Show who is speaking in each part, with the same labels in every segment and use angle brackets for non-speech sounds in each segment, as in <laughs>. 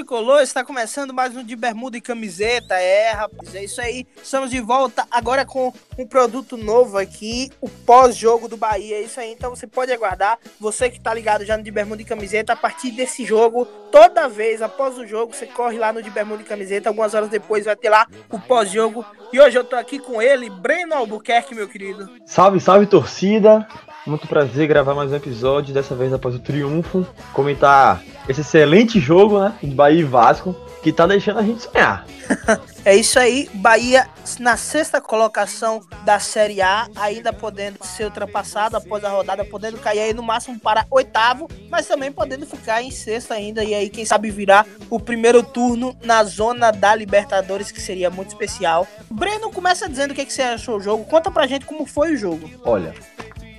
Speaker 1: tricolor, está começando mais um de bermuda e camiseta. É, rapaz, é isso aí. Estamos de volta agora com um produto novo aqui, o pós-jogo do Bahia. É isso aí, então você pode aguardar. Você que está ligado já no de bermuda e camiseta, a partir desse jogo, toda vez após o jogo, você corre lá no de bermuda e camiseta. Algumas horas depois vai ter lá o pós-jogo. E hoje eu tô aqui com ele, Breno Albuquerque, meu querido.
Speaker 2: Salve, salve torcida. Muito prazer gravar mais um episódio, dessa vez após o triunfo, comentar esse excelente jogo, né, de Bahia e Vasco, que tá deixando a gente sonhar. <laughs>
Speaker 1: é isso aí, Bahia na sexta colocação da Série A, ainda podendo ser ultrapassado após a rodada, podendo cair aí no máximo para oitavo, mas também podendo ficar em sexta ainda, e aí quem sabe virar o primeiro turno na zona da Libertadores, que seria muito especial. Breno, começa dizendo o que, que você achou do jogo, conta pra gente como foi o jogo.
Speaker 2: Olha,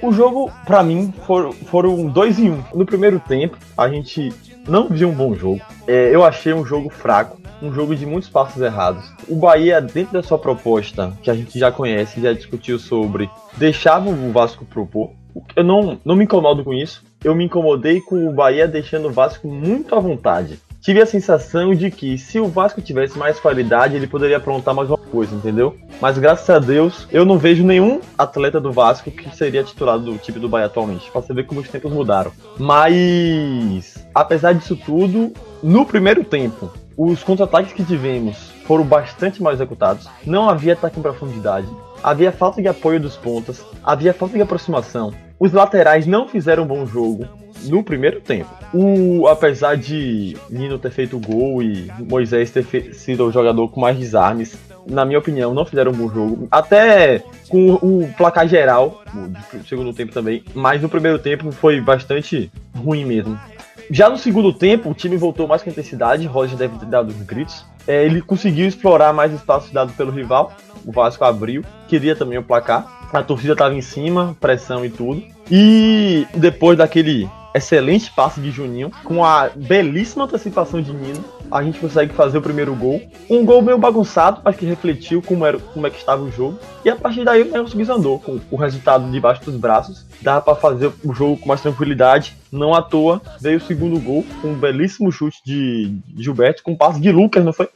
Speaker 2: o jogo, para mim, foram, foram dois em um. No primeiro tempo, a gente não viu um bom jogo. É, eu achei um jogo fraco, um jogo de muitos passos errados. O Bahia, dentro da sua proposta, que a gente já conhece, já discutiu sobre, deixava o Vasco propor. Eu não, não me incomodo com isso. Eu me incomodei com o Bahia deixando o Vasco muito à vontade tive a sensação de que se o Vasco tivesse mais qualidade, ele poderia aprontar mais uma coisa, entendeu? Mas graças a Deus, eu não vejo nenhum atleta do Vasco que seria titulado do time do Bahia atualmente, pra você ver como os tempos mudaram. Mas, apesar disso tudo, no primeiro tempo, os contra-ataques que tivemos foram bastante mal executados, não havia ataque em profundidade, havia falta de apoio dos pontas, havia falta de aproximação, os laterais não fizeram um bom jogo, no primeiro tempo. O, apesar de Nino ter feito gol e Moisés ter sido o jogador com mais desarmes, na minha opinião, não fizeram um bom jogo. Até com o placar geral, do segundo tempo também, mas no primeiro tempo foi bastante ruim mesmo. Já no segundo tempo, o time voltou mais com intensidade, Roger deve ter dado os gritos. É, ele conseguiu explorar mais espaço dado pelo rival, o Vasco abriu, queria também o placar. A torcida estava em cima, pressão e tudo. E depois daquele excelente passe de Juninho, com a belíssima antecipação de Nino, a gente consegue fazer o primeiro gol. Um gol meio bagunçado, mas que refletiu como, era, como é que estava o jogo. E a partir daí o Nelson andou com o resultado debaixo dos braços. Dava para fazer o jogo com mais tranquilidade. Não à toa veio o segundo gol, com um belíssimo chute de Gilberto, com um passe de Lucas, não foi?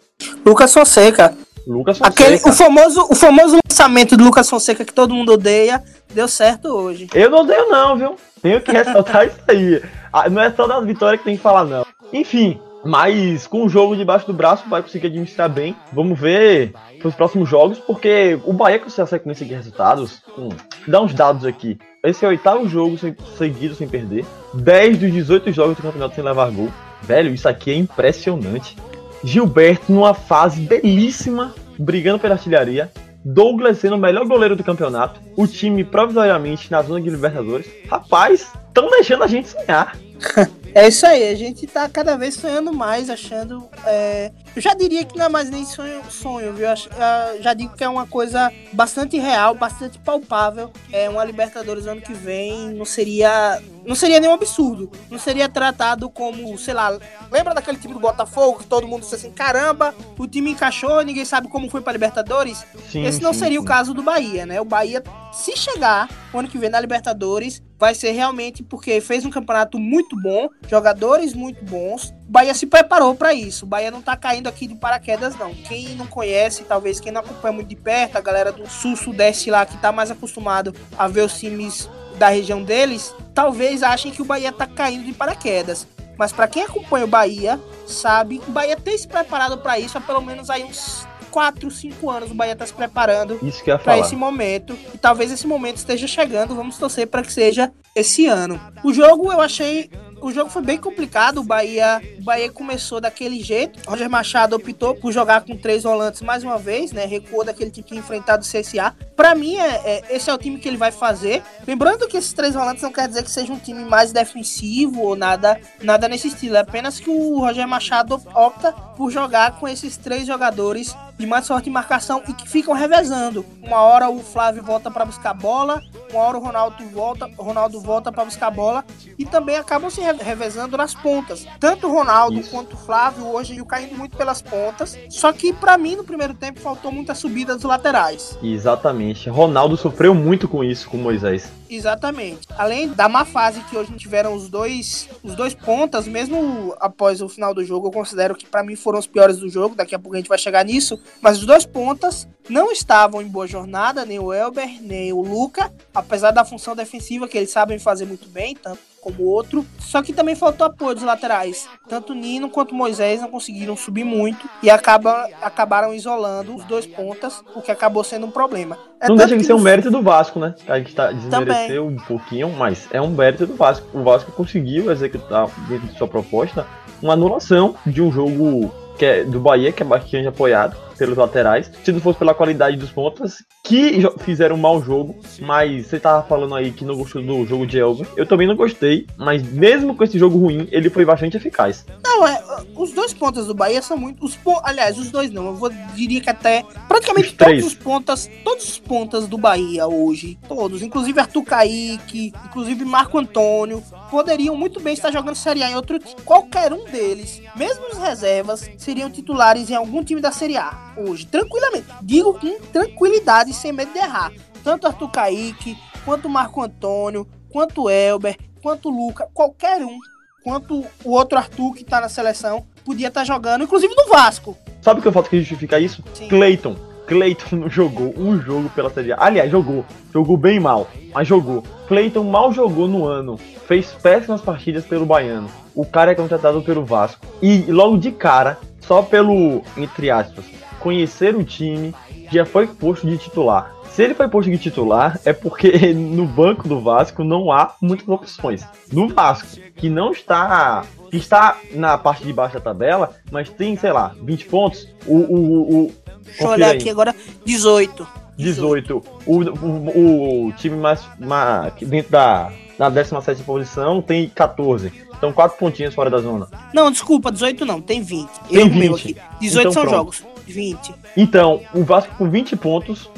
Speaker 1: Lucas Fonseca.
Speaker 2: Lucas Fonseca.
Speaker 1: Aquele, o, famoso, o famoso lançamento do Lucas Fonseca que todo mundo odeia, deu certo hoje.
Speaker 2: Eu não odeio não, viu? Tenho que ressaltar isso aí. Ah, não é só das vitórias que tem que falar, não. Enfim, mas com o jogo debaixo do braço vai conseguir administrar bem. Vamos ver os próximos jogos, porque o Bahia com essa sequência de resultados, hum, dá uns dados aqui. Esse é o oitavo jogo sem, seguido sem perder. 10 dos 18 jogos do campeonato sem levar gol. Velho, isso aqui é impressionante. Gilberto numa fase belíssima, brigando pela artilharia. Douglas sendo o melhor goleiro do campeonato. O time provisoriamente na zona de Libertadores. Rapaz, estão deixando a gente sonhar. <laughs>
Speaker 1: É isso aí, a gente tá cada vez sonhando mais, achando. É... Eu já diria que não é mais nem sonho, sonho viu? Eu já digo que é uma coisa bastante real, bastante palpável. É uma Libertadores ano que vem não seria. Não seria nenhum absurdo. Não seria tratado como, sei lá. Lembra daquele time do Botafogo que todo mundo disse assim: caramba, o time encaixou, ninguém sabe como foi pra Libertadores? Sim, Esse não sim, seria sim. o caso do Bahia, né? O Bahia, se chegar o ano que vem na Libertadores, vai ser realmente porque fez um campeonato muito bom, jogadores muito bons. O Bahia se preparou para isso. O Bahia não tá caindo aqui de paraquedas, não. Quem não conhece, talvez quem não acompanha muito de perto, a galera do sul-sudeste lá que tá mais acostumado a ver os times da região deles, talvez achem que o Bahia tá caindo de paraquedas. Mas para quem acompanha o Bahia, sabe, o Bahia tem se preparado para isso há pelo menos aí uns 4, 5 anos o Bahia está se preparando para esse momento. E talvez esse momento esteja chegando. Vamos torcer para que seja esse ano. O jogo eu achei o jogo foi bem complicado. O Bahia, o Bahia começou daquele jeito. Roger Machado optou por jogar com três volantes mais uma vez, né? Recuou daquele time que enfrentado o CSA. Para mim, é, é, esse é o time que ele vai fazer. Lembrando que esses três volantes não quer dizer que seja um time mais defensivo ou nada, nada nesse estilo. É apenas que o Roger Machado opta por jogar com esses três jogadores de mais sorte em marcação e que ficam revezando. Uma hora o Flávio volta para buscar bola, uma hora o Ronaldo volta, Ronaldo volta para buscar bola e também acabam se revezando nas pontas. Tanto o Ronaldo isso. quanto o Flávio hoje caindo muito pelas pontas. Só que para mim no primeiro tempo faltou muita subida dos laterais.
Speaker 2: Exatamente. Ronaldo sofreu muito com isso com o Moisés.
Speaker 1: Exatamente. Além da má fase que hoje tiveram os dois, os dois pontas, mesmo após o final do jogo, eu considero que para mim foram os piores do jogo. Daqui a pouco a gente vai chegar nisso. Mas os dois pontas não estavam em boa jornada, nem o Elber, nem o Luca, apesar da função defensiva que eles sabem fazer muito bem, tanto como o outro. Só que também faltou apoio dos laterais. Tanto Nino quanto Moisés não conseguiram subir muito e acaba, acabaram isolando os dois pontas, o que acabou sendo um problema.
Speaker 2: É não deixa de ser um mérito do Vasco, né? A gente tá desmereceu um pouquinho, mas é um mérito do Vasco. O Vasco conseguiu executar dentro de sua proposta uma anulação de um jogo que é do Bahia, que é bastante apoiado pelos laterais. Se não fosse pela qualidade dos pontas, que fizeram um mau jogo, mas você tava falando aí que não gostou do jogo de Elber. Eu também não gostei, mas mesmo com esse jogo ruim, ele foi bastante eficaz.
Speaker 1: Não, é, os dois pontas do Bahia são muito. Os, aliás, os dois não, eu vou, diria que até praticamente os todos os pontas, todos os pontas do Bahia hoje, todos, inclusive Arthur Kaique, inclusive Marco Antônio, poderiam muito bem estar jogando Série A em outro time. Qualquer um deles, mesmo os reservas, seriam titulares em algum time da Série A hoje, tranquilamente. Digo com tranquilidade, sem medo de errar. Tanto Arthur Kaique, quanto Marco Antônio, quanto Elber, quanto Luca, qualquer um, quanto o outro Arthur que tá na seleção, podia estar tá jogando, inclusive no Vasco.
Speaker 2: Sabe o que eu falta que justifica isso? Sim. Cleiton. Cleiton não <laughs> jogou um jogo pela Série A. Aliás, jogou. Jogou bem mal, mas jogou. Cleiton mal jogou no ano. Fez péssimas partidas pelo Baiano. O cara é contratado pelo Vasco. E logo de cara, só pelo, entre aspas, conhecer o time, já foi posto de titular. Se ele foi posto de titular, é porque <laughs> no banco do Vasco não há muitas opções. No Vasco, que não está. que está na parte de baixo da tabela, mas tem, sei lá, 20 pontos. O. o, o
Speaker 1: Deixa eu olhar aí. aqui agora, 18.
Speaker 2: 18. O, o, o time mais, mais dentro da, na 17 posição tem 14. Então, quatro pontinhos fora da zona.
Speaker 1: Não, desculpa, 18 não, tem 20. Tem eu 20. aqui. 18 então, são pronto. jogos. 20.
Speaker 2: Então, o Vasco com 20 pontos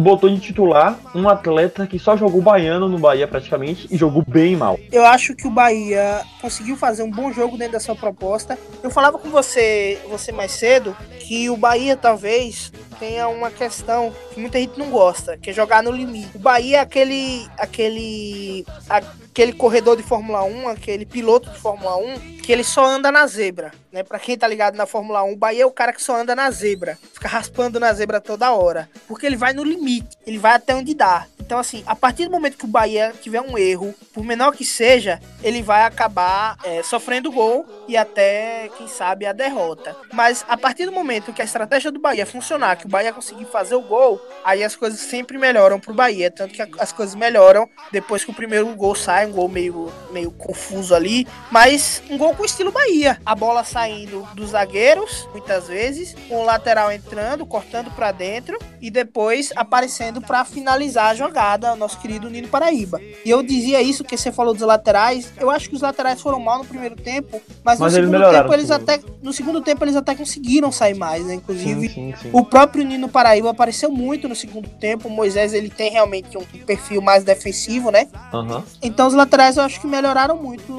Speaker 2: botou de titular um atleta que só jogou baiano no Bahia praticamente e jogou bem mal.
Speaker 1: Eu acho que o Bahia conseguiu fazer um bom jogo dentro da sua proposta. Eu falava com você, você mais cedo que o Bahia talvez tenha uma questão que muita gente não gosta, que é jogar no limite. O Bahia é aquele aquele aquele corredor de Fórmula 1, aquele piloto de Fórmula 1, que ele só anda na zebra, né? Para quem tá ligado na Fórmula 1, o Bahia é o cara que só anda na zebra, fica raspando na zebra toda hora, porque ele vai no limite, ele vai até onde dá. Então, assim, a partir do momento que o Bahia tiver um erro, por menor que seja, ele vai acabar é, sofrendo gol e até, quem sabe, a derrota. Mas a partir do momento que a estratégia do Bahia funcionar, que o Bahia conseguir fazer o gol, aí as coisas sempre melhoram pro Bahia. Tanto que as coisas melhoram depois que o primeiro gol sai, um gol meio, meio confuso ali, mas um gol com estilo Bahia. A bola saindo dos zagueiros, muitas vezes, com o lateral entrando, cortando para dentro e depois aparecendo para finalizar a jogada nosso querido Nino Paraíba. E eu dizia isso que você falou dos laterais. Eu acho que os laterais foram mal no primeiro tempo, mas, mas no segundo tempo eles até no segundo tempo eles até conseguiram sair mais, né? Inclusive, sim, sim, sim. o próprio Nino Paraíba apareceu muito no segundo tempo. O Moisés ele tem realmente um perfil mais defensivo, né?
Speaker 2: Uhum.
Speaker 1: Então os laterais eu acho que melhoraram muito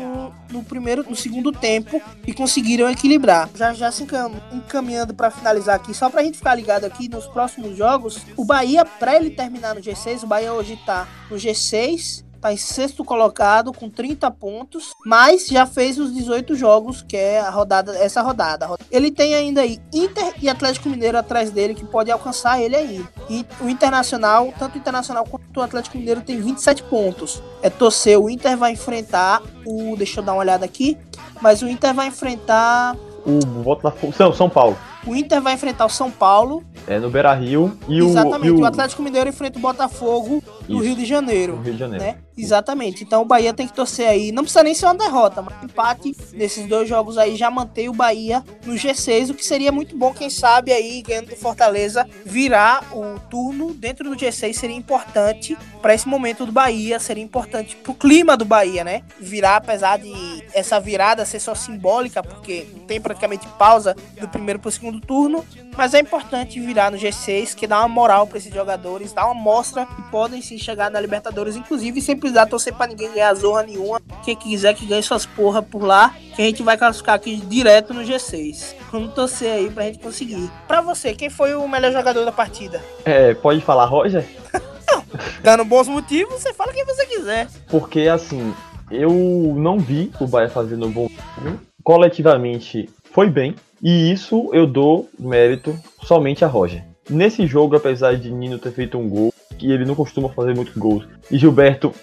Speaker 1: no primeiro, no segundo tempo e conseguiram equilibrar. Já já se encaminhando para finalizar aqui, só pra gente ficar ligado aqui nos próximos jogos, o Bahia para ele terminar no G6, o Bahia hoje tá no G6, tá em sexto colocado com 30 pontos, mas já fez os 18 jogos, que é a rodada, essa rodada. Ele tem ainda aí Inter e Atlético Mineiro atrás dele que pode alcançar ele aí. E o Internacional, tanto o Internacional quanto o Atlético Mineiro tem 27 pontos. É torcer, o Inter vai enfrentar o, deixa eu dar uma olhada aqui, mas o Inter vai enfrentar
Speaker 2: o Botafogo, São, São Paulo.
Speaker 1: O Inter vai enfrentar o São Paulo.
Speaker 2: É no Beira Rio.
Speaker 1: E Exatamente. O, e o... o Atlético Mineiro enfrenta o Botafogo no Rio de Janeiro.
Speaker 2: No Rio de Janeiro.
Speaker 1: Né? Exatamente. Então o Bahia tem que torcer aí. Não precisa nem ser uma derrota, mas empate nesses dois jogos aí já mantém o Bahia no G6, o que seria muito bom, quem sabe aí, ganhando do Fortaleza, virar o turno dentro do G6 seria importante para esse momento do Bahia, seria importante pro clima do Bahia, né? Virar, apesar de essa virada ser só simbólica, porque não tem praticamente pausa do primeiro pro segundo turno, mas é importante virar no G6, que dá uma moral para esses jogadores, dá uma mostra que podem sim chegar na Libertadores, inclusive sem precisar torcer pra ninguém ganhar zorra nenhuma. Quem quiser que ganhe suas porra por lá, que a gente vai classificar aqui direto no G6. Vamos torcer aí pra gente conseguir. Pra você, quem foi o melhor jogador da partida?
Speaker 2: É, pode falar, Roger? <laughs>
Speaker 1: Não, Dando bons motivos, você fala quem você quiser.
Speaker 2: Porque, assim, eu não vi o Bahia fazendo um bom. Coletivamente, foi bem. E isso eu dou mérito somente a Roger. Nesse jogo, apesar de Nino ter feito um gol, que ele não costuma fazer muitos gols, e Gilberto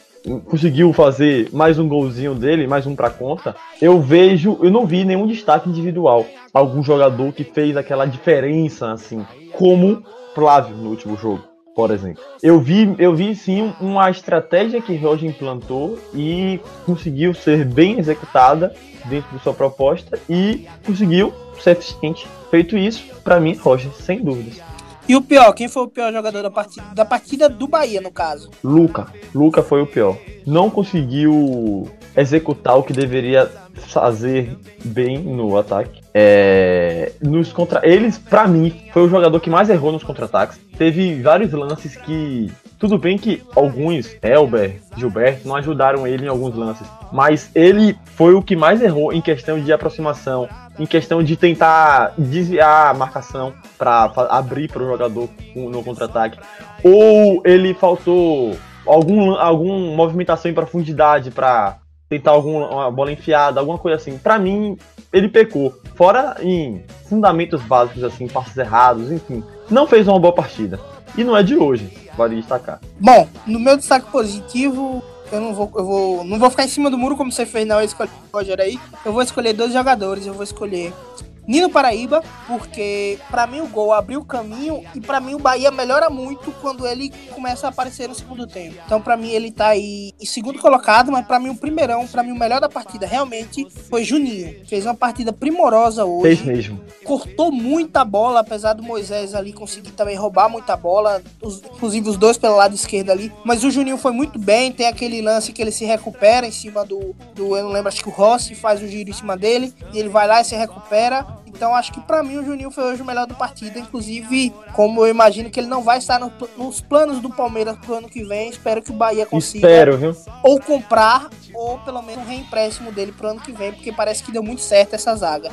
Speaker 2: conseguiu fazer mais um golzinho dele, mais um para conta, eu vejo, eu não vi nenhum destaque individual. Algum jogador que fez aquela diferença, assim, como Flávio no último jogo, por exemplo. Eu vi, eu vi sim uma estratégia que Roger implantou e conseguiu ser bem executada dentro de sua proposta e conseguiu ser eficiente. Feito isso, para mim, Roger, sem dúvidas.
Speaker 1: E o pior, quem foi o pior jogador da partida, da partida do Bahia, no caso?
Speaker 2: Luca. Luca foi o pior. Não conseguiu executar o que deveria fazer bem no ataque. É, nos contra eles, para mim, foi o jogador que mais errou nos contra-ataques. Teve vários lances que tudo bem que alguns, Elber, Gilberto, não ajudaram ele em alguns lances, mas ele foi o que mais errou em questão de aproximação, em questão de tentar desviar a marcação para abrir para o jogador no contra-ataque. Ou ele faltou algum, algum movimentação em profundidade para tentar alguma bola enfiada, alguma coisa assim. Para mim, ele pecou. Fora em fundamentos básicos, assim, passos errados, enfim. Não fez uma boa partida. E não é de hoje, vale destacar.
Speaker 1: Bom, no meu destaque positivo, eu não vou, eu vou, não vou ficar em cima do muro como você fez na escolha Roger aí. Eu vou escolher dois jogadores. Eu vou escolher Nino Paraíba, porque para mim o gol abriu o caminho e para mim o Bahia melhora muito quando ele começa a aparecer no segundo tempo. Então para mim ele tá aí em segundo colocado, mas para mim o primeirão, para mim o melhor da partida realmente foi Juninho. Fez uma partida primorosa hoje.
Speaker 2: Fez mesmo.
Speaker 1: Cortou muita bola, apesar do Moisés ali conseguir também roubar muita bola, os, inclusive os dois pelo lado esquerdo ali. Mas o Juninho foi muito bem, tem aquele lance que ele se recupera em cima do, do eu não lembro, acho que o Rossi faz o giro em cima dele, e ele vai lá e se recupera. Então acho que para mim o Juninho foi hoje o melhor do partido. Inclusive, como eu imagino que ele não vai estar no, nos planos do Palmeiras pro ano que vem, espero que o Bahia consiga
Speaker 2: espero, viu?
Speaker 1: ou comprar ou pelo menos um reempréstimo dele pro ano que vem, porque parece que deu muito certo essa zaga.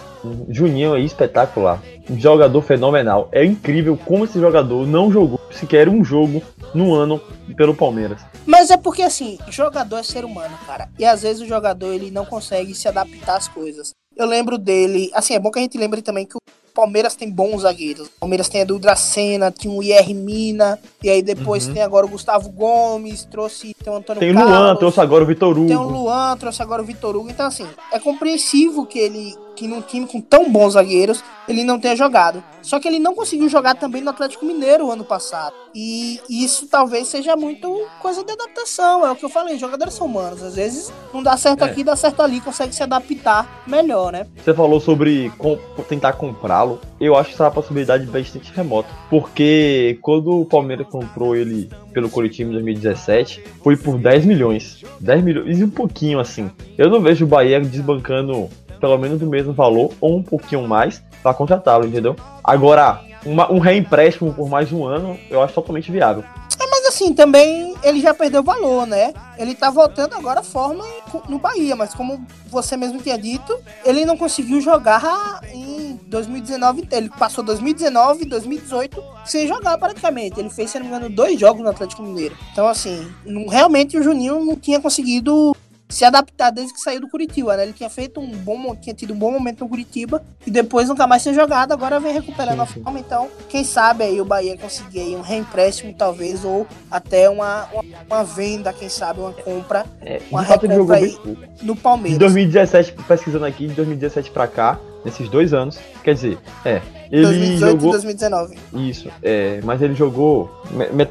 Speaker 2: Juninho é espetacular. Um jogador fenomenal. É incrível como esse jogador não jogou sequer um jogo no ano pelo Palmeiras.
Speaker 1: Mas é porque assim, jogador é ser humano, cara. E às vezes o jogador ele não consegue se adaptar às coisas. Eu lembro dele. Assim, é bom que a gente lembre também que o Palmeiras tem bons zagueiros. O Palmeiras tem a do Dracena, tinha o IR Mina, e aí depois uhum. tem agora o Gustavo Gomes, trouxe tem o Antônio
Speaker 2: Tem o Luan, trouxe agora o Vitor Hugo.
Speaker 1: Tem o Luan, trouxe agora o Vitor Hugo. Então, assim, é compreensível que ele que num time com tão bons zagueiros ele não tenha jogado. Só que ele não conseguiu jogar também no Atlético Mineiro ano passado. E isso talvez seja muito coisa de adaptação. É o que eu falei, jogadores são humanos. Às vezes não dá certo é. aqui, dá certo ali, consegue se adaptar melhor, né?
Speaker 2: Você falou sobre com, tentar comprá-lo. Eu acho que essa uma possibilidade bastante remota. Porque quando o Palmeiras comprou ele pelo Curitiba em 2017, foi por 10 milhões. 10 milhões e um pouquinho assim. Eu não vejo o Bahia desbancando pelo menos o mesmo valor ou um pouquinho mais para contratá-lo, entendeu? Agora, uma, um reempréstimo por mais um ano, eu acho totalmente viável.
Speaker 1: É, mas assim, também ele já perdeu valor, né? Ele tá voltando agora a forma no Bahia, mas como você mesmo tinha dito, ele não conseguiu jogar em 2019 Ele passou 2019 e 2018 sem jogar praticamente. Ele fez, se não me engano, dois jogos no Atlético Mineiro. Então, assim, não, realmente o Juninho não tinha conseguido se adaptar desde que saiu do Curitiba, né? Ele tinha feito um bom, tinha tido um bom momento no Curitiba e depois nunca mais tinha jogado, agora vem recuperando sim, a forma. Então, quem sabe aí o Bahia conseguir aí um reempréstimo, talvez, ou até uma, uma, uma venda, quem sabe, uma compra.
Speaker 2: É,
Speaker 1: uma
Speaker 2: recompra aí
Speaker 1: no Palmeiras.
Speaker 2: De 2017, pesquisando aqui, de 2017 para cá, nesses dois anos, quer dizer, é, ele
Speaker 1: 2018
Speaker 2: jogou...
Speaker 1: e 2019.
Speaker 2: Isso, é, mas ele jogou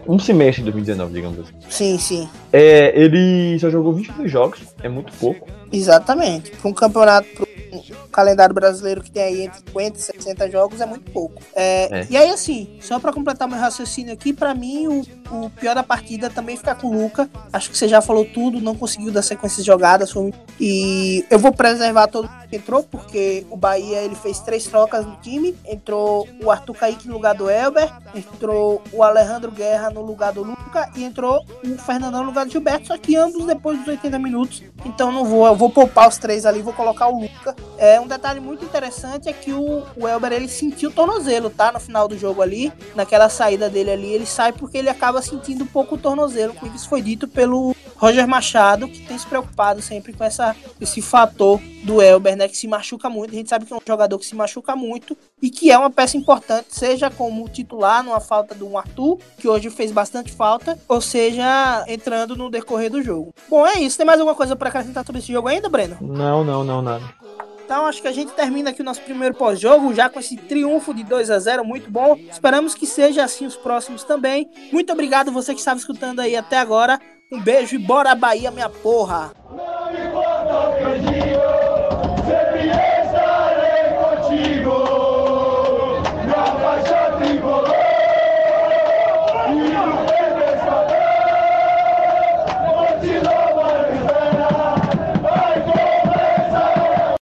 Speaker 2: um semestre de 2019, digamos assim.
Speaker 1: Sim, sim.
Speaker 2: É, ele só jogou 22 jogos, é muito pouco.
Speaker 1: Exatamente. Para um campeonato, para um calendário brasileiro que tem aí entre 50 e 60 jogos, é muito pouco. É, é. E aí, assim, só para completar meu raciocínio aqui, para mim, o, o, pior da partida também fica com o Luca. Acho que você já falou tudo, não conseguiu dar sequência de jogadas. E eu vou preservar todo mundo que entrou, porque o Bahia ele fez três trocas no time. Entrou o Arthur Kaique no lugar do Elber, entrou o Alejandro Guerra no lugar do Luca e entrou o Fernandão no lugar do Gilberto, só que ambos depois dos 80 minutos. Então não vou, eu vou poupar os três ali, vou colocar o Luca. É um detalhe muito interessante é que o, o Elber ele sentiu o tornozelo, tá? No final do jogo ali, naquela saída dele ali, ele sai porque ele acaba sentindo um pouco o tornozelo, isso foi dito pelo Roger Machado, que tem se preocupado sempre com essa, esse fator do Elber, né, que se machuca muito. A gente sabe que é um jogador que se machuca muito e que é uma peça importante, seja como titular numa falta do Arthur, que hoje fez bastante falta, ou seja, entrando no decorrer do jogo. Bom, é isso. Tem mais alguma coisa para acrescentar sobre esse jogo ainda, Breno?
Speaker 2: Não, não, não, nada.
Speaker 1: Então acho que a gente termina aqui o nosso primeiro pós-jogo, já com esse triunfo de 2 a 0 muito bom. Esperamos que seja assim os próximos também. Muito obrigado você que estava escutando aí até agora. Um beijo e bora Bahia, minha porra!